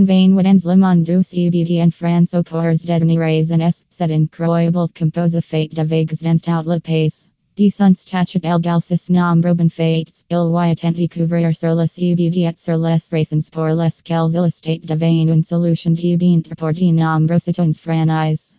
In vain would woedens le monde CBD en France au cours de set c'est incroyable compose fate de vagues dans le pays. Descent statut galsis nombre ben fates, il y a découvrir sur le CBD et sur les raisins pour les quels il est de vain une solution de bien rapporte nombre citoyens franais.